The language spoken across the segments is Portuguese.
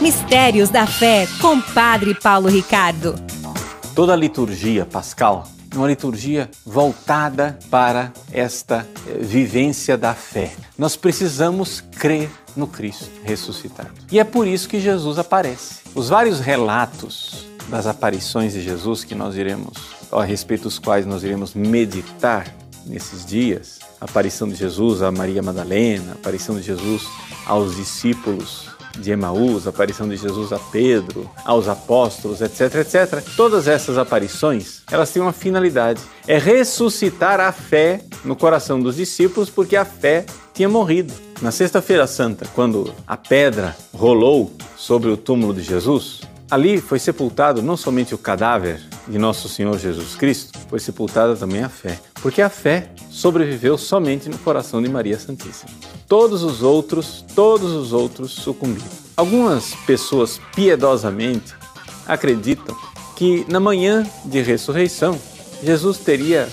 Mistérios da Fé, com Padre Paulo Ricardo. Toda a liturgia pascal é uma liturgia voltada para esta eh, vivência da fé. Nós precisamos crer no Cristo ressuscitado. E é por isso que Jesus aparece. Os vários relatos das aparições de Jesus que nós iremos, a respeito dos quais nós iremos meditar nesses dias, a aparição de Jesus a Maria Madalena, a aparição de Jesus aos discípulos de Emaús, a aparição de Jesus a Pedro, aos apóstolos, etc, etc. Todas essas aparições, elas têm uma finalidade, é ressuscitar a fé no coração dos discípulos, porque a fé tinha morrido. Na Sexta-feira Santa, quando a pedra rolou sobre o túmulo de Jesus, ali foi sepultado não somente o cadáver de nosso Senhor Jesus Cristo, foi sepultada também a fé, porque a fé sobreviveu somente no coração de Maria Santíssima. Todos os outros, todos os outros sucumbiram. Algumas pessoas piedosamente acreditam que na manhã de ressurreição, Jesus teria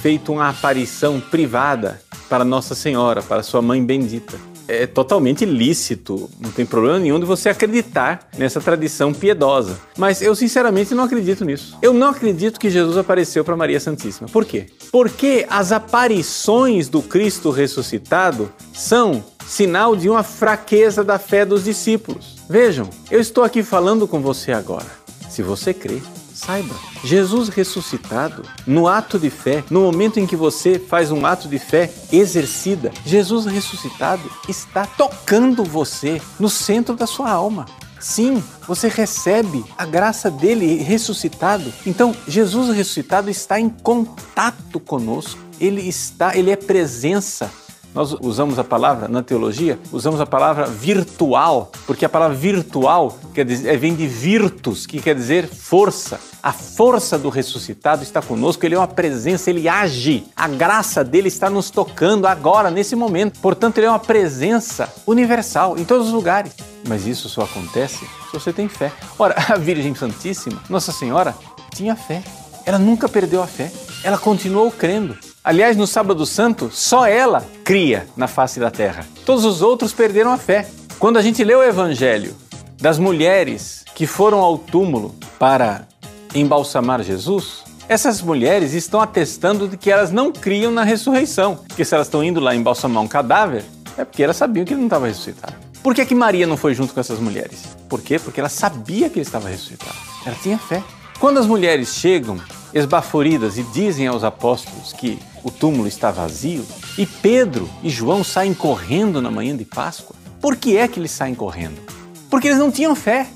feito uma aparição privada para Nossa Senhora, para sua mãe bendita é totalmente lícito, não tem problema nenhum de você acreditar nessa tradição piedosa. Mas eu sinceramente não acredito nisso. Eu não acredito que Jesus apareceu para Maria Santíssima. Por quê? Porque as aparições do Cristo ressuscitado são sinal de uma fraqueza da fé dos discípulos. Vejam, eu estou aqui falando com você agora. Se você crê, Saiba, Jesus ressuscitado, no ato de fé, no momento em que você faz um ato de fé, exercida, Jesus ressuscitado está tocando você no centro da sua alma. Sim, você recebe a graça dele ressuscitado. Então, Jesus ressuscitado está em contato conosco. Ele está, ele é presença nós usamos a palavra na teologia, usamos a palavra virtual, porque a palavra virtual quer dizer, vem de virtus, que quer dizer força. A força do ressuscitado está conosco, ele é uma presença, ele age. A graça dele está nos tocando agora, nesse momento. Portanto, ele é uma presença universal em todos os lugares. Mas isso só acontece se você tem fé. Ora, a Virgem Santíssima, Nossa Senhora, tinha fé. Ela nunca perdeu a fé. Ela continuou crendo. Aliás, no Sábado Santo, só ela cria na face da terra. Todos os outros perderam a fé. Quando a gente lê o Evangelho das mulheres que foram ao túmulo para embalsamar Jesus, essas mulheres estão atestando de que elas não criam na ressurreição. Porque se elas estão indo lá embalsamar um cadáver, é porque elas sabiam que ele não estava ressuscitado. Por que, que Maria não foi junto com essas mulheres? Por quê? Porque ela sabia que ele estava ressuscitado. Ela tinha fé. Quando as mulheres chegam esbaforidas e dizem aos apóstolos que o túmulo está vazio, e Pedro e João saem correndo na manhã de Páscoa. Por que é que eles saem correndo? Porque eles não tinham fé.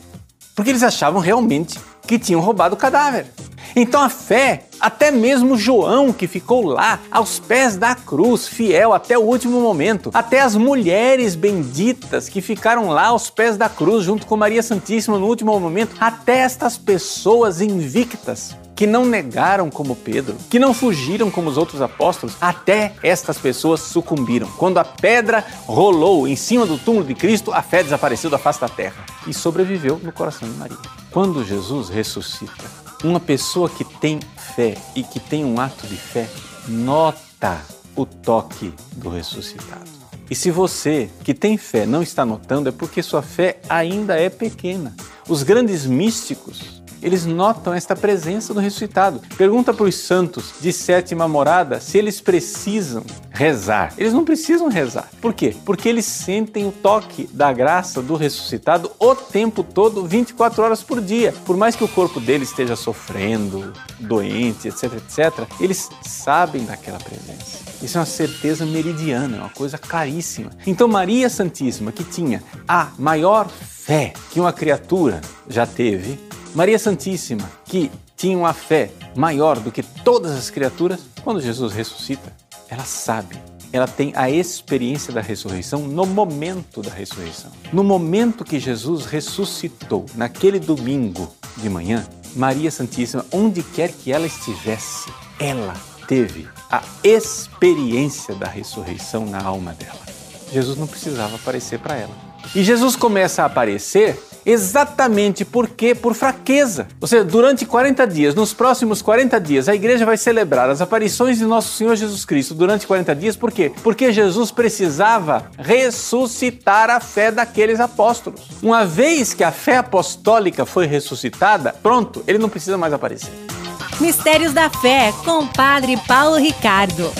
Porque eles achavam realmente que tinham roubado o cadáver. Então a fé, até mesmo João, que ficou lá aos pés da cruz, fiel até o último momento, até as mulheres benditas que ficaram lá aos pés da cruz junto com Maria Santíssima no último momento, até estas pessoas invictas que não negaram como Pedro, que não fugiram como os outros apóstolos, até estas pessoas sucumbiram. Quando a pedra rolou em cima do túmulo de Cristo, a fé desapareceu da face da terra e sobreviveu no coração de Maria. Quando Jesus ressuscita, uma pessoa que tem fé e que tem um ato de fé nota o toque do ressuscitado. E se você que tem fé não está notando, é porque sua fé ainda é pequena. Os grandes místicos eles notam esta presença do ressuscitado. Pergunta para os santos de sétima morada se eles precisam rezar. Eles não precisam rezar. Por quê? Porque eles sentem o toque da graça do ressuscitado o tempo todo, 24 horas por dia. Por mais que o corpo deles esteja sofrendo, doente, etc, etc, eles sabem daquela presença. Isso é uma certeza meridiana, é uma coisa claríssima. Então, Maria Santíssima, que tinha a maior fé que uma criatura já teve, Maria Santíssima, que tinha uma fé maior do que todas as criaturas, quando Jesus ressuscita, ela sabe, ela tem a experiência da ressurreição no momento da ressurreição. No momento que Jesus ressuscitou, naquele domingo de manhã, Maria Santíssima, onde quer que ela estivesse, ela teve a experiência da ressurreição na alma dela. Jesus não precisava aparecer para ela. E Jesus começa a aparecer exatamente porque por fraqueza. Ou seja, durante 40 dias, nos próximos 40 dias, a igreja vai celebrar as aparições de nosso Senhor Jesus Cristo durante 40 dias, por quê? Porque Jesus precisava ressuscitar a fé daqueles apóstolos. Uma vez que a fé apostólica foi ressuscitada, pronto, ele não precisa mais aparecer. Mistérios da Fé com Padre Paulo Ricardo.